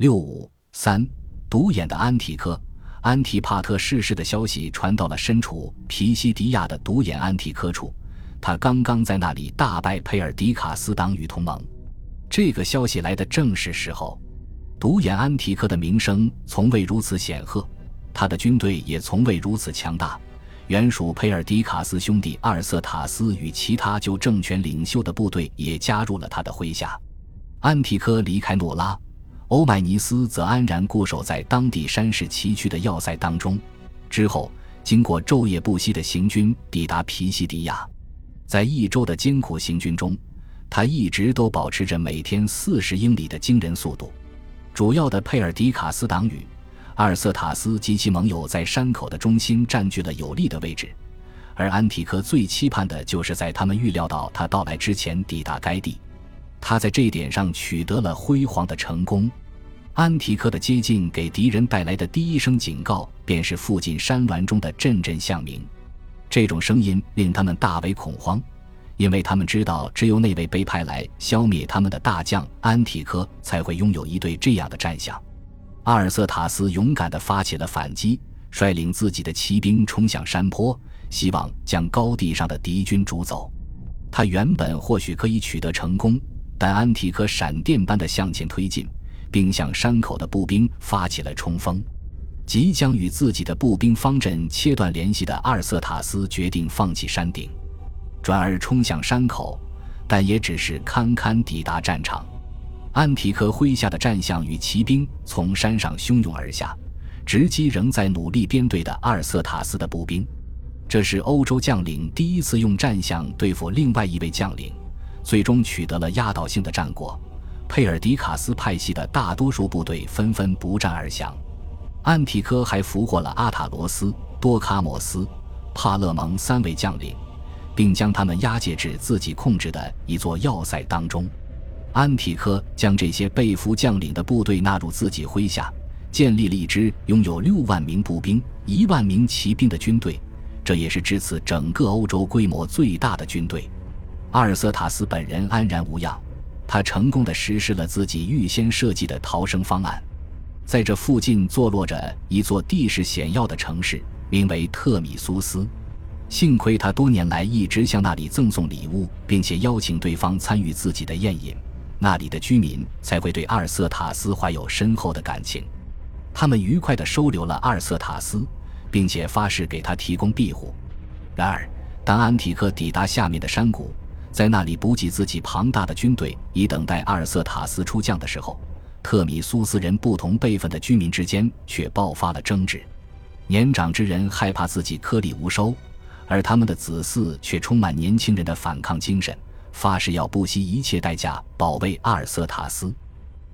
六五三，独眼的安提柯。安提帕特逝世的消息传到了身处皮西迪亚的独眼安提柯处，他刚刚在那里大败佩尔迪卡斯党羽同盟。这个消息来的正是时候。独眼安提柯的名声从未如此显赫，他的军队也从未如此强大。原属佩尔迪卡斯兄弟阿尔瑟塔斯与其他旧政权领袖的部队也加入了他的麾下。安提柯离开诺拉。欧迈尼斯则安然固守在当地山势崎岖的要塞当中。之后，经过昼夜不息的行军，抵达皮西迪亚。在一周的艰苦行军中，他一直都保持着每天四十英里的惊人速度。主要的佩尔迪卡斯党羽、阿尔瑟塔斯及其盟友在山口的中心占据了有利的位置，而安提柯最期盼的就是在他们预料到他到来之前抵达该地。他在这一点上取得了辉煌的成功。安提柯的接近给敌人带来的第一声警告，便是附近山峦中的阵阵响鸣。这种声音令他们大为恐慌，因为他们知道，只有那位被派来消灭他们的大将安提柯，才会拥有一队这样的战象。阿尔瑟塔斯勇敢地发起了反击，率领自己的骑兵冲向山坡，希望将高地上的敌军逐走。他原本或许可以取得成功。但安提柯闪电般的向前推进，并向山口的步兵发起了冲锋。即将与自己的步兵方阵切断联系的阿尔瑟塔斯决定放弃山顶，转而冲向山口，但也只是堪堪抵达战场。安提柯麾下的战象与骑兵从山上汹涌而下，直击仍在努力编队的阿尔瑟塔斯的步兵。这是欧洲将领第一次用战象对付另外一位将领。最终取得了压倒性的战果，佩尔迪卡斯派系的大多数部队纷纷不战而降。安提柯还俘获了阿塔罗斯、多卡莫斯、帕勒蒙三位将领，并将他们押解至自己控制的一座要塞当中。安提柯将这些被俘将领的部队纳入自己麾下，建立了一支拥有六万名步兵、一万名骑兵的军队，这也是至此整个欧洲规模最大的军队。阿尔瑟塔斯本人安然无恙，他成功的实施了自己预先设计的逃生方案。在这附近坐落着一座地势险要的城市，名为特米苏斯。幸亏他多年来一直向那里赠送礼物，并且邀请对方参与自己的宴饮，那里的居民才会对阿尔瑟塔斯怀有深厚的感情。他们愉快地收留了阿尔瑟塔斯，并且发誓给他提供庇护。然而，当安提克抵达下面的山谷，在那里补给自己庞大的军队，以等待阿尔瑟塔斯出将的时候，特米苏斯人不同辈分的居民之间却爆发了争执。年长之人害怕自己颗粒无收，而他们的子嗣却充满年轻人的反抗精神，发誓要不惜一切代价保卫阿尔瑟塔斯。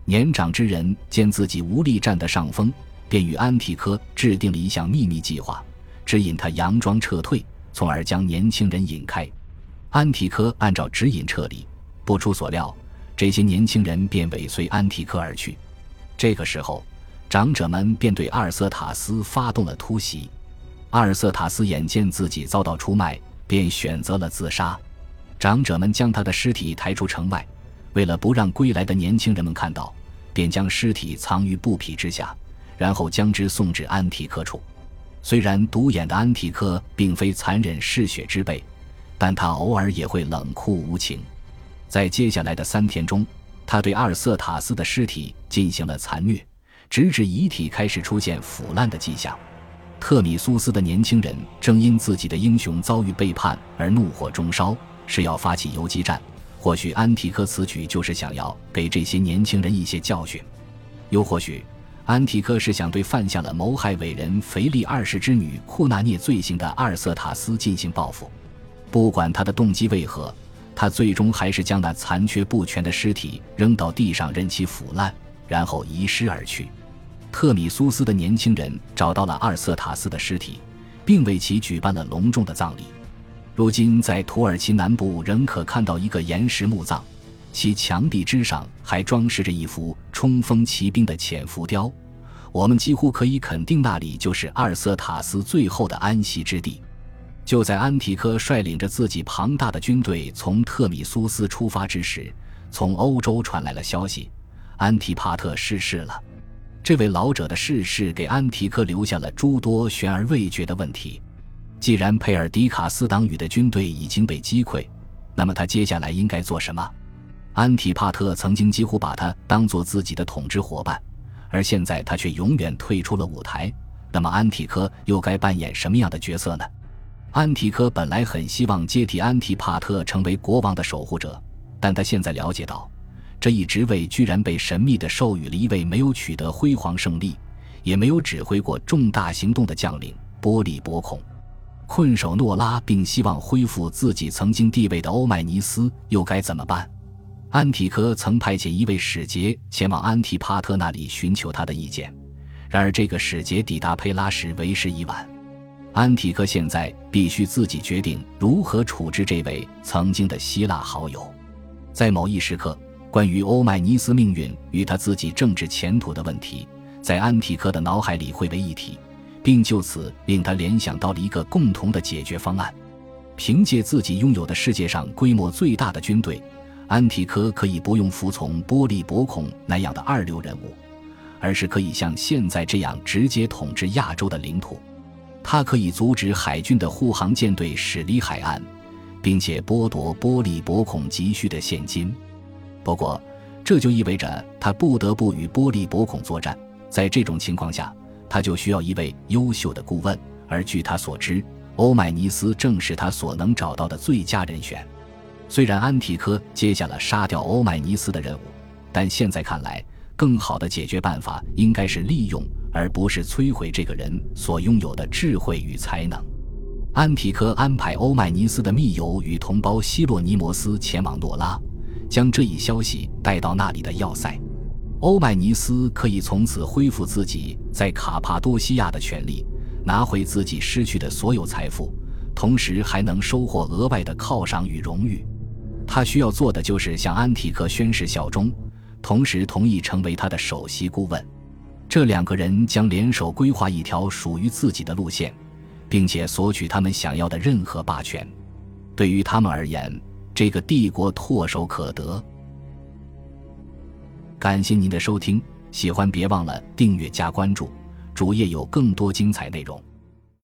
年长之人见自己无力占得上风，便与安提柯制定了一项秘密计划，指引他佯装撤退，从而将年轻人引开。安提柯按照指引撤离，不出所料，这些年轻人便尾随安提柯而去。这个时候，长者们便对阿尔瑟塔斯发动了突袭。阿尔瑟塔斯眼见自己遭到出卖，便选择了自杀。长者们将他的尸体抬出城外，为了不让归来的年轻人们看到，便将尸体藏于布匹之下，然后将之送至安提柯处。虽然独眼的安提柯并非残忍嗜血之辈。但他偶尔也会冷酷无情，在接下来的三天中，他对阿尔瑟塔斯的尸体进行了残虐，直至遗体开始出现腐烂的迹象。特米苏斯的年轻人正因自己的英雄遭遇背叛而怒火中烧，是要发起游击战。或许安提柯此举就是想要给这些年轻人一些教训，又或许安提柯是想对犯下了谋害伟人腓力二世之女库纳涅罪行的阿尔瑟塔斯进行报复。不管他的动机为何，他最终还是将那残缺不全的尸体扔到地上，任其腐烂，然后遗失而去。特米苏斯的年轻人找到了阿尔瑟塔斯的尸体，并为其举办了隆重的葬礼。如今，在土耳其南部仍可看到一个岩石墓葬，其墙壁之上还装饰着一幅冲锋骑兵的浅浮雕。我们几乎可以肯定，那里就是阿尔瑟塔斯最后的安息之地。就在安提柯率领着自己庞大的军队从特米苏斯出发之时，从欧洲传来了消息：安提帕特逝世了。这位老者的逝世给安提柯留下了诸多悬而未决的问题。既然佩尔迪卡斯党羽的军队已经被击溃，那么他接下来应该做什么？安提帕特曾经几乎把他当做自己的统治伙伴，而现在他却永远退出了舞台。那么安提柯又该扮演什么样的角色呢？安提柯本来很希望接替安提帕特成为国王的守护者，但他现在了解到。这一职位居然被神秘地授予了一位没有取得辉煌胜利，也没有指挥过重大行动的将领波利伯孔。困守诺拉并希望恢复自己曾经地位的欧迈尼斯又该怎么办？安提柯曾派遣一位使节前往安提帕特那里寻求他的意见，然而这个使节抵达佩拉时为时已晚。安提柯现在必须自己决定如何处置这位曾经的希腊好友，在某一时刻。关于欧迈尼斯命运与他自己政治前途的问题，在安提柯的脑海里汇为一体，并就此令他联想到了一个共同的解决方案。凭借自己拥有的世界上规模最大的军队，安提柯可以不用服从波利伯孔那样的二流人物，而是可以像现在这样直接统治亚洲的领土。他可以阻止海军的护航舰队驶离海岸，并且剥夺波利伯孔急需的现金。不过，这就意味着他不得不与波利伯孔作战。在这种情况下，他就需要一位优秀的顾问。而据他所知，欧迈尼斯正是他所能找到的最佳人选。虽然安提柯接下了杀掉欧迈尼斯的任务，但现在看来，更好的解决办法应该是利用，而不是摧毁这个人所拥有的智慧与才能。安提柯安排欧迈尼斯的密友与同胞希洛尼摩斯前往诺拉。将这一消息带到那里的要塞，欧迈尼斯可以从此恢复自己在卡帕多西亚的权利，拿回自己失去的所有财富，同时还能收获额外的犒赏与荣誉。他需要做的就是向安提克宣誓效忠，同时同意成为他的首席顾问。这两个人将联手规划一条属于自己的路线，并且索取他们想要的任何霸权。对于他们而言。这个帝国唾手可得。感谢您的收听，喜欢别忘了订阅加关注，主页有更多精彩内容。